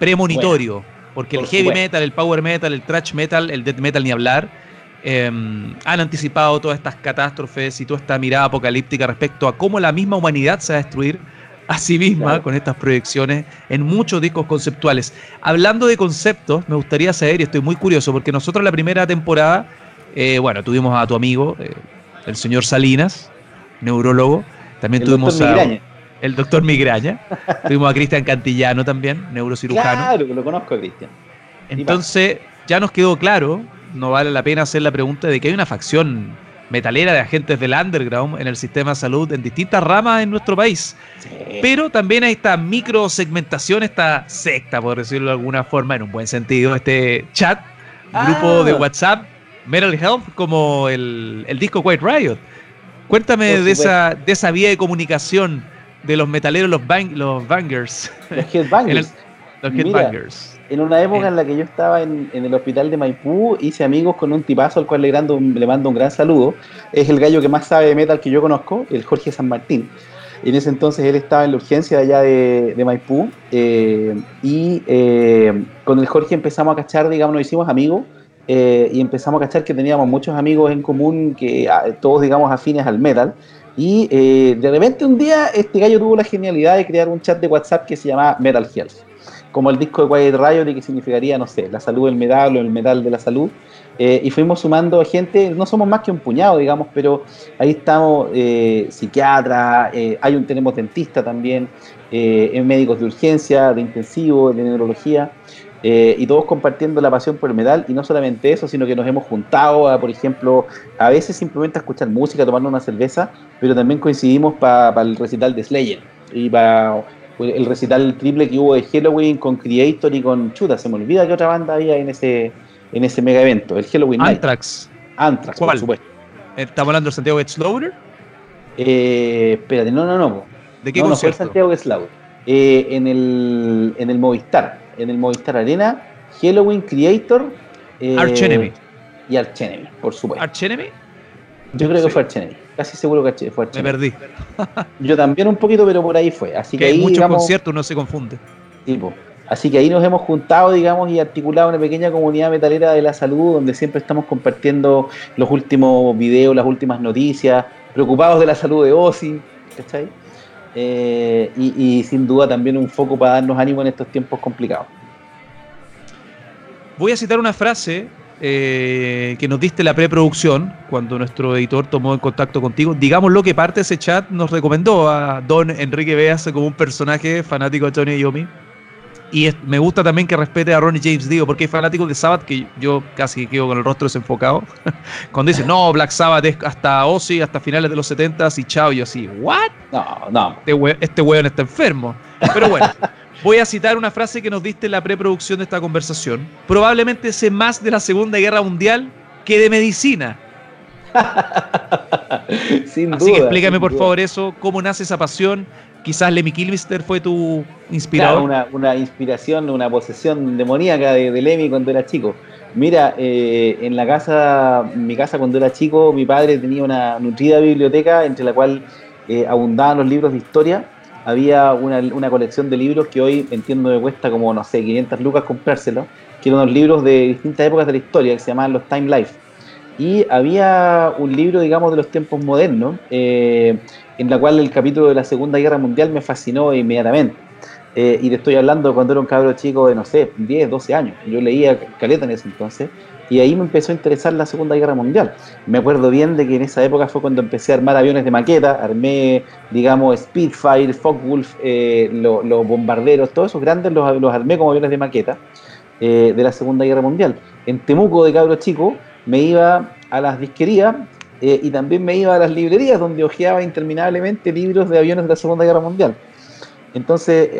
premonitorio, porque el heavy metal, el power metal, el thrash metal, el death metal ni hablar, eh, han anticipado todas estas catástrofes y toda esta mirada apocalíptica respecto a cómo la misma humanidad se va a destruir a sí misma con estas proyecciones en muchos discos conceptuales. Hablando de conceptos, me gustaría saber, y estoy muy curioso, porque nosotros la primera temporada, eh, bueno, tuvimos a tu amigo, eh, el señor Salinas, neurólogo, también tuvimos a... El doctor Migraña. tuvimos a Cristian Cantillano también, neurocirujano. Claro, que lo conozco, Cristian. Entonces, ya nos quedó claro, no vale la pena hacer la pregunta de que hay una facción metalera de agentes del underground en el sistema de salud en distintas ramas en nuestro país. Pero también hay esta microsegmentación, esta secta, por decirlo de alguna forma, en un buen sentido, este chat, grupo de ah. WhatsApp, Metal Health, como el, disco White Riot. Cuéntame de esa, de esa vía de comunicación de los metaleros, los, los bangers. Los headbangers. los headbangers. En una época en la que yo estaba en, el hospital de Maipú, hice amigos con un tipazo al cual le, le mando un gran saludo. Es el gallo que más sabe de metal que yo conozco, el Jorge San Martín. En ese entonces él estaba en la urgencia de allá de, Maipú eh, y eh, con el Jorge empezamos a cachar, digamos, nos hicimos amigos eh, y empezamos a cachar que teníamos muchos amigos en común, que ah, todos, digamos, afines al metal. Y de repente un día este gallo tuvo la genialidad de crear un chat de WhatsApp que se llamaba Metal Health como el disco de Quiet Riot, que significaría, no sé, la salud del metal o el metal de la salud. Eh, y fuimos sumando gente, no somos más que un puñado, digamos, pero ahí estamos eh, psiquiatras, eh, hay un, tenemos dentista también, médicos de urgencia, de intensivo, de neurología, y todos compartiendo la pasión por el metal, y no solamente eso, sino que nos hemos juntado, a, por ejemplo, a veces simplemente a escuchar música, tomando una cerveza, pero también coincidimos para el recital de Slayer y para el recital triple que hubo de Halloween con Creator y con Chuta, se me olvida que otra banda había en ese en ese mega evento, el Halloween Anthrax. Anthrax, por supuesto. ¿Estamos hablando de Santiago Getslaughter? Eh, espérate, no, no, no. ¿De qué no, fue Santiago Getslaughter. Eh, en, el, en el Movistar, en el Movistar Arena, Halloween Creator. Eh, Archenemy. Y Archenemy, por supuesto. ¿Archenemy? Yo creo que fue Archenemy. Casi seguro que fue Me perdí. Yo también un poquito, pero por ahí fue. Así que, hay ahí, muchos conciertos, no se confunde. Tipo. Así que ahí nos hemos juntado, digamos, y articulado una pequeña comunidad metalera de la salud, donde siempre estamos compartiendo los últimos videos, las últimas noticias, preocupados de la salud de Ozzy, ¿cachai? Eh, y, y sin duda también un foco para darnos ánimo en estos tiempos complicados. Voy a citar una frase eh, que nos diste la preproducción, cuando nuestro editor tomó en contacto contigo. Digamos lo que parte de ese chat nos recomendó a Don Enrique Beas como un personaje fanático de Tony Yomi. Y me gusta también que respete a Ronnie James Dio, porque hay fanáticos de Sabbath que yo casi quedo con el rostro desenfocado. Cuando dicen, no, Black Sabbath es hasta Ozzy, hasta finales de los 70 y chao, yo así, ¿what? No, no. Este, este weón está enfermo. Pero bueno. Voy a citar una frase que nos diste en la preproducción de esta conversación. Probablemente sé más de la Segunda Guerra Mundial que de medicina. sin Así que explícame por favor eso, cómo nace esa pasión. Quizás Lemmy Kilmister fue tu inspirador. una, inspiración, una posesión demoníaca de, de Lemmy cuando era chico. Mira, eh, en la casa, mi casa cuando era chico, mi padre tenía una nutrida biblioteca entre la cual eh, abundaban los libros de historia había una, colección de libros que hoy entiendo que cuesta como, no sé, 500 lucas comprárselo, que eran unos libros de distintas épocas de la historia que se llamaban los Time Life. Y había un libro, digamos, de los tiempos modernos, eh, en la cual el capítulo de la Segunda Guerra Mundial me fascinó inmediatamente. Eh, y te estoy hablando cuando era un cabro chico de, no sé, 10, 12 años. Yo leía caleta en ese entonces. Y ahí me empezó a interesar la Segunda Guerra Mundial. Me acuerdo bien de que en esa época fue cuando empecé a armar aviones de maqueta, armé, digamos, Spitfire, Focke-Wulf, eh, los bombarderos, todos esos grandes los, armé como aviones de maqueta eh, de la Segunda Guerra Mundial. En Temuco, de cabro chico, me iba a las disquerías eh, y también me iba a las librerías donde hojeaba interminablemente libros de aviones de la Segunda Guerra Mundial. Entonces,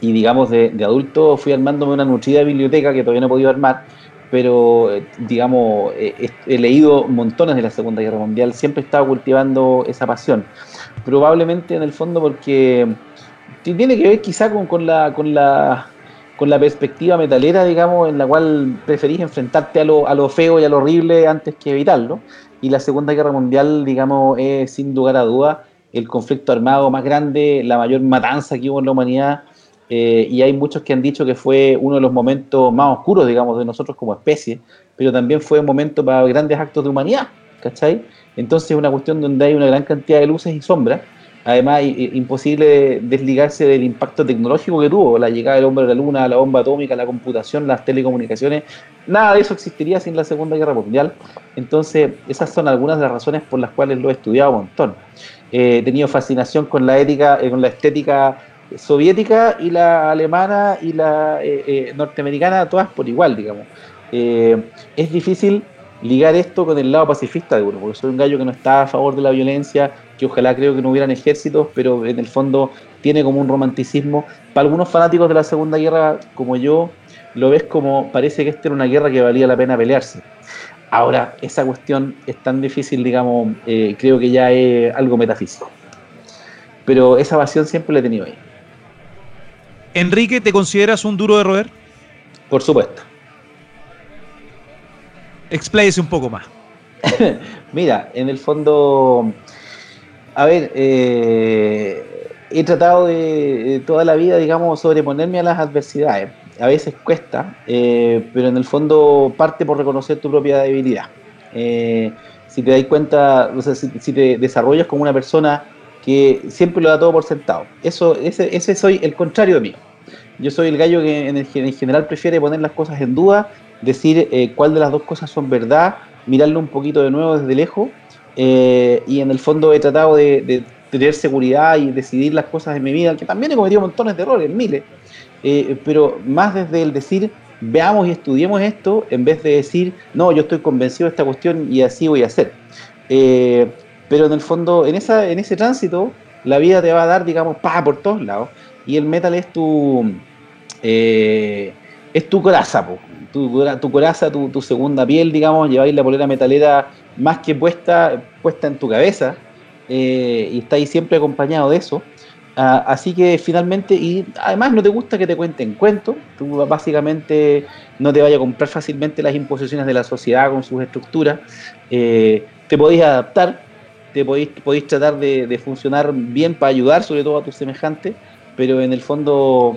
y digamos, de, de, adulto fui armándome una nutrida biblioteca que todavía no he podido armar, pero eh, digamos, eh, he leído montones de la Segunda Guerra Mundial, siempre he estado cultivando esa pasión. Probablemente en el fondo porque tiene que ver quizá con, con, la, con, la, con la perspectiva metalera, digamos, en la cual preferís enfrentarte a lo, a lo feo y a lo horrible antes que evitarlo. Y la Segunda Guerra Mundial, digamos, es sin lugar a duda el conflicto armado más grande, la mayor matanza que hubo en la humanidad eh, y hay muchos que han dicho que fue uno de los momentos más oscuros, digamos, de nosotros como especie, pero también fue un momento para grandes actos de humanidad, ¿cachai? Entonces es una cuestión donde hay una gran cantidad de luces y sombras, además imposible desligarse del impacto tecnológico que tuvo, la llegada del hombre a la luna, la bomba atómica, la computación, las telecomunicaciones, nada de eso existiría sin la Segunda Guerra Mundial, entonces esas son algunas de las razones por las cuales lo he estudiado un montón. Eh, he tenido fascinación con la ética, eh, con la estética soviética y la alemana y la norteamericana, todas por igual, digamos. es difícil ligar esto con el lado pacifista de uno, porque soy un gallo que no está a favor de la violencia, que ojalá creo que no hubieran ejércitos, pero en el fondo tiene como un romanticismo. Para algunos fanáticos de la Segunda Guerra, como yo, lo ves como parece que esta era una guerra que valía la pena pelearse. Ahora, esa cuestión es tan difícil, digamos, eh, creo que ya es algo metafísico. Pero esa pasión siempre la he tenido ahí. Enrique, ¿te consideras un duro de roer? Por supuesto. Expláyese un poco más. Mira, en el fondo, a ver, eh, he tratado de, toda la vida, digamos, sobreponerme a las adversidades. A veces cuesta, eh, pero en el fondo parte por reconocer tu propia debilidad. Eh, si te das cuenta, o sea, si, te desarrollas como una persona que siempre lo da todo por sentado. Eso, ese, ese soy el contrario de mí. Yo soy el gallo que en, en general prefiere poner las cosas en duda decir eh, cuál de las dos cosas son verdad, mirarlo un poquito de nuevo desde lejos eh, y en el fondo he tratado de, tener seguridad y decidir las cosas en mi vida, que también he cometido montones de errores, miles, eh, pero más desde el decir veamos y estudiemos esto en vez de decir no, yo estoy convencido de esta cuestión y así voy a hacer. Pero en el fondo, en, esa, en ese tránsito, la vida te va a dar, digamos, pa por todos lados y el metal es tu... es tu coraza, tu, coraza, tu, segunda piel, digamos, lleváis la polera metalera más que puesta, puesta en tu cabeza eh, y estáis siempre acompañado de eso. Ah, así que finalmente, y además no te gusta que te cuenten cuentos, tú básicamente no te vayas a comprar fácilmente las imposiciones de la sociedad con sus estructuras, eh, te podéis adaptar, te podéis, tratar de, funcionar bien para ayudar sobre todo a tus semejantes, pero en el fondo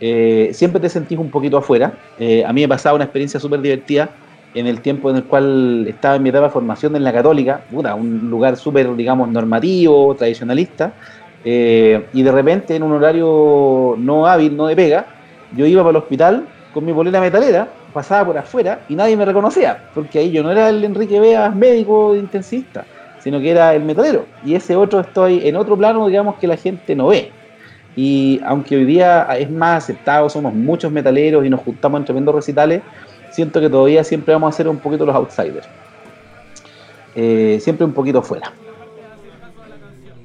eh, siempre te sentís un poquito afuera. Eh, a mí me pasaba una experiencia súper divertida en el tiempo en el cual estaba en mi etapa de formación en la Católica, un lugar súper, digamos, normativo, tradicionalista, eh, y de repente en un horario no hábil, no de pega, yo iba para el hospital con mi bolera metalera, pasaba por afuera y nadie me reconocía, porque ahí yo no era el Enrique Veas médico intensista, sino que era el metalero, y ese otro estoy en otro plano, digamos, que la gente no ve. Y aunque hoy día es más aceptado, somos muchos metaleros y nos juntamos en tremendos recitales, siento que todavía siempre vamos a ser un poquito los outsiders. Eh, siempre un poquito fuera.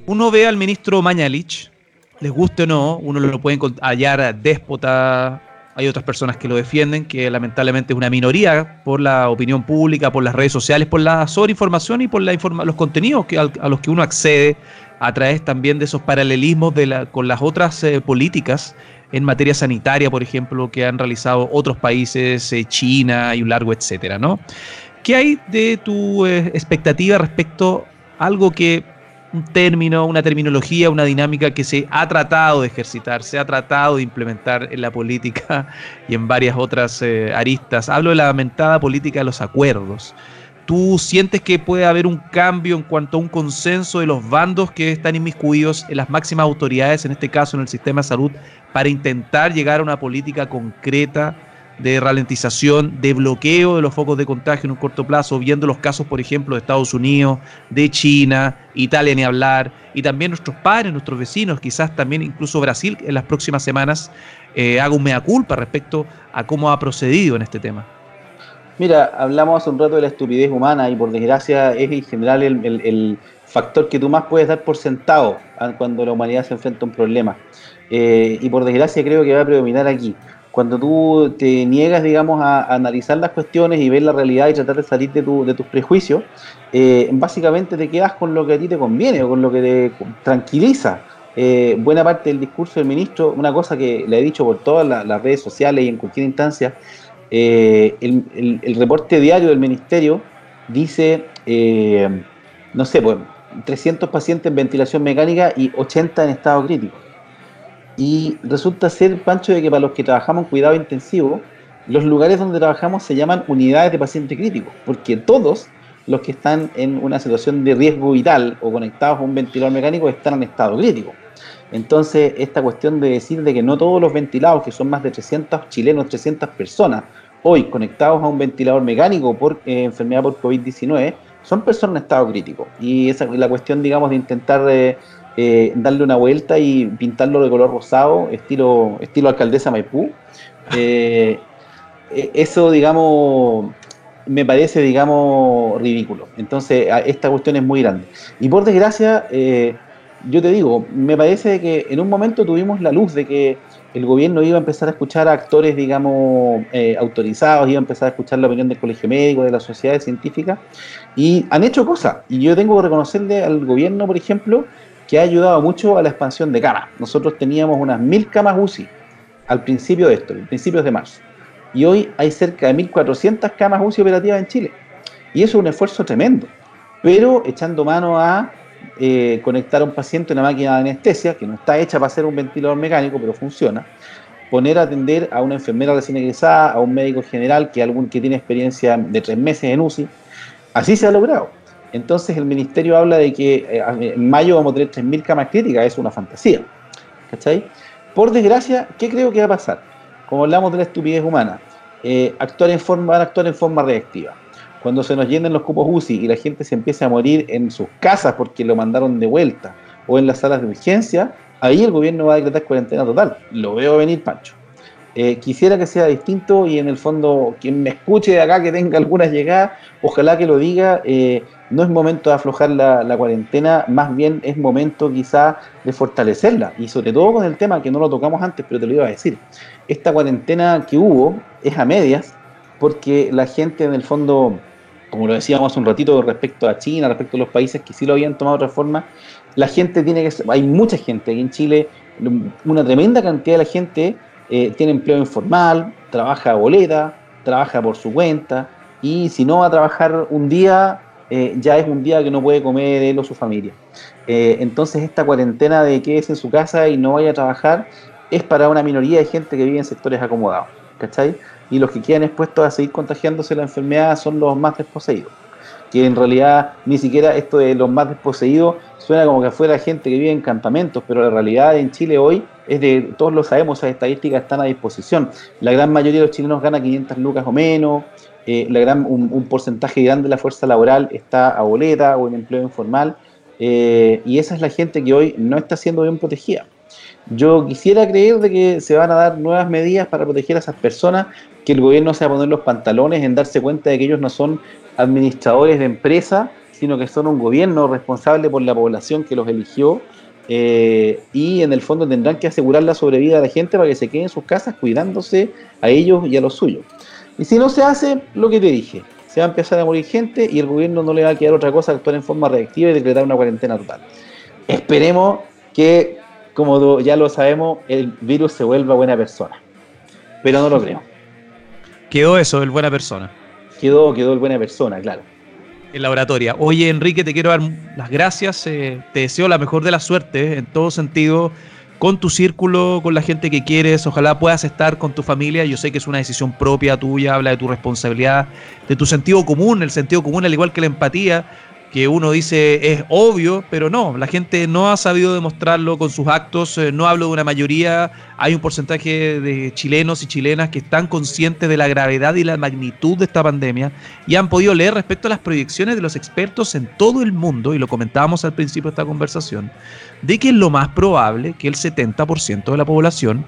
Uno ve al ministro Mañalich, les guste o no, uno lo puede hallar déspota, hay otras personas que lo defienden, que lamentablemente es una minoría por la opinión pública, por las redes sociales, por la sobreinformación y por los contenidos que, a los que uno accede a través también de esos paralelismos con las otras eh, políticas en materia sanitaria, por ejemplo, que han realizado otros países, eh, China y un largo etcétera, ¿no? ¿Qué hay de tu eh, expectativa respecto a algo que un término, una terminología, una dinámica que se ha tratado de ejercitar, se ha tratado de implementar en la política y en varias otras aristas. Hablo de la lamentada política de los acuerdos. ¿Tú sientes que puede haber un cambio en cuanto a un consenso de los bandos que están inmiscuidos en las máximas autoridades, en este caso en el sistema de salud, para intentar llegar a una política concreta de ralentización, de bloqueo de los focos de contagio en un corto plazo, viendo los casos, por ejemplo, de Estados Unidos, de China, Italia ni hablar, y también nuestros padres, nuestros vecinos, quizás también incluso Brasil en las próximas semanas eh, haga un mea culpa respecto a cómo ha procedido en este tema? Mira, hablamos hace un rato de la estupidez humana y por desgracia es en general el, factor que tú más puedes dar por sentado cuando la humanidad se enfrenta a un problema. Eh, y por desgracia creo que va a predominar aquí. Cuando tú te niegas, digamos, a, analizar las cuestiones y ver la realidad y tratar de salir de, tus prejuicios, eh, básicamente te quedas con lo que a ti te conviene o con lo que te tranquiliza. Eh, buena parte del discurso del ministro, una cosa que le he dicho por todas las redes sociales y en cualquier instancia, eh, el, reporte diario del ministerio dice, no sé, pues 300 pacientes en ventilación mecánica y 80 en estado crítico. Y resulta ser, Pancho, de que para los que trabajamos en cuidado intensivo, los lugares donde trabajamos se llaman unidades de paciente crítico, porque todos los que están en una situación de riesgo vital o conectados a un ventilador mecánico están en estado crítico. Entonces, esta cuestión de decir de que no todos los ventilados, que son más de 300 chilenos, 300 personas, hoy conectados a un ventilador mecánico por eh, enfermedad por COVID-19 son personas en estado crítico. Y esa es la cuestión, digamos, de intentar eh, eh, darle una vuelta y pintarlo de color rosado, estilo, estilo alcaldesa Maipú. Eh, e, eso, digamos, me parece, digamos, ridículo. Entonces, esta cuestión es muy grande. Y por desgracia, eh, yo te digo, me parece que en un momento tuvimos la luz de que el gobierno iba a empezar a escuchar a actores, digamos, eh, autorizados, iba a empezar a escuchar la opinión del colegio médico, de las sociedades científicas, y han hecho cosas. Y yo tengo que reconocerle al gobierno, por ejemplo, que ha ayudado mucho a la expansión de camas. Nosotros teníamos unas mil camas UCI al principio de esto, a principios de marzo. Y hoy hay cerca de 1.400 camas UCI operativas en Chile. Y eso es un esfuerzo tremendo. Pero echando mano a eh, conectar a un paciente a una máquina de anestesia, que no está hecha para ser un ventilador mecánico, pero funciona, poner a atender a una enfermera recién egresada, a un médico general que, algún, que tiene experiencia de tres meses en UCI. Así se ha logrado. Entonces el ministerio habla de que eh, en mayo vamos a tener 3.000 camas críticas, es una fantasía. ¿Cachai? Por desgracia, ¿qué creo que va a pasar? Como hablamos de la estupidez humana, eh, actuar en forma, van a actuar en forma reactiva cuando se nos llenen los cupos UCI y la gente se empiece a morir en sus casas porque lo mandaron de vuelta o en las salas de urgencia, ahí el gobierno va a decretar cuarentena total. Lo veo venir, Pancho. Eh, quisiera que sea distinto y en el fondo quien me escuche de acá que tenga alguna llegada, ojalá que lo diga, no es momento de aflojar la, cuarentena, más bien es momento quizá de fortalecerla. Y sobre todo con el tema que no lo tocamos antes, pero te lo iba a decir, esta cuarentena que hubo es a medias porque la gente en el fondo como lo decíamos hace un ratito respecto a China, respecto a los países que sí lo habían tomado de otra forma, la gente tiene que, hay mucha gente aquí en Chile, una tremenda cantidad de la gente eh, tiene empleo informal, trabaja a boleta, trabaja por su cuenta, y si no va a trabajar un día, eh, ya es un día que no puede comer él o su familia. Eh, entonces esta cuarentena de quédese en su casa y no vaya a trabajar es para una minoría de gente que vive en sectores acomodados, ¿cachai? y los que quedan expuestos a seguir contagiándose la enfermedad son los más desposeídos. Que en realidad ni siquiera esto de los más desposeídos suena como que fuera gente que vive en campamentos, pero la realidad en Chile hoy es de, todos lo sabemos, esas estadísticas están a disposición. La gran mayoría de los chilenos gana 500 lucas o menos, eh, la gran, un, porcentaje grande de la fuerza laboral está a boleta o en empleo informal, eh, y esa es la gente que hoy no está siendo bien protegida. Yo quisiera creer de que se van a dar nuevas medidas para proteger a esas personas, que el gobierno se va a poner los pantalones en darse cuenta de que ellos no son administradores de empresa, sino que son un gobierno responsable por la población que los eligió eh, y en el fondo tendrán que asegurar la sobrevida de la gente para que se queden en sus casas cuidándose a ellos y a los suyos. Y si no se hace, lo que te dije, se va a empezar a morir gente y el gobierno no le va a quedar otra cosa que actuar en forma reactiva y decretar una cuarentena total. Esperemos que, como ya lo sabemos, el virus se vuelva buena persona. Pero no lo creo. Quedó eso, el buena persona. Quedó, quedó el buena persona, claro. En la oratoria. Oye, Enrique, te quiero dar las gracias. Eh, te deseo la mejor de la suerte en todo sentido con tu círculo, con la gente que quieres. Ojalá puedas estar con tu familia. Yo sé que es una decisión propia tuya, habla de tu responsabilidad, de tu sentido común, el sentido común al igual que la empatía que uno dice es obvio, pero no, la gente no ha sabido demostrarlo con sus actos, eh, no hablo de una mayoría, hay un porcentaje de chilenos y chilenas que están conscientes de la gravedad y la magnitud de esta pandemia y han podido leer respecto a las proyecciones de los expertos en todo el mundo, y lo comentábamos al principio de esta conversación, de que es lo más probable que el 70% de la población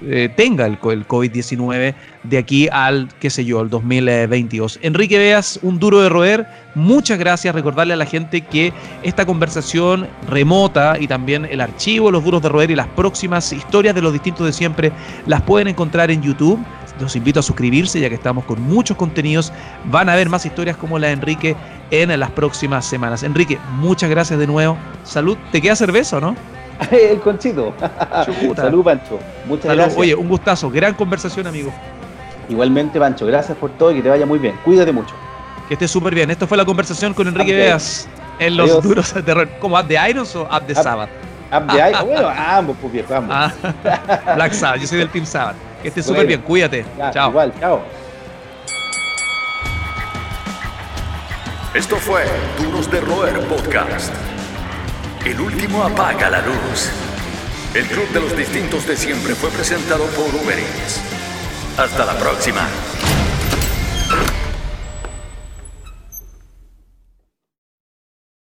eh, tenga el, el COVID-19 de aquí al, qué sé yo, el 2022. Enrique Veas, un duro de roer, muchas gracias. Recordarle a la gente que esta conversación remota y también el archivo, los duros de roer y las próximas historias de los distintos de siempre las pueden encontrar en YouTube. Los invito a suscribirse ya que estamos con muchos contenidos. Van a ver más historias como la de Enrique en las próximas semanas. Enrique, muchas gracias de nuevo. Salud. ¿Te queda cerveza o no? el conchito. Salud, Pancho. Muchas gracias. Oye, un gustazo. Gran conversación, amigo. Igualmente, Pancho. Gracias por todo y que te vaya muy bien. Cuídate mucho. Que estés súper bien. Esto fue la conversación con Enrique Veas en los duros de terror. ¿Cómo? ¿Up the Irons o Up the Sabbath? Up the Irons. bueno, ambos, pues viejo, ambos. Ah, Black Sabbath. Yo soy del Team Sabbath. Que estés súper bien. Cuídate. chao. Igual, chao. Esto fue Duros de Roer Podcast. El último apaga la luz. El Club de los Distintos de Siempre fue presentado por Uber Hasta la próxima.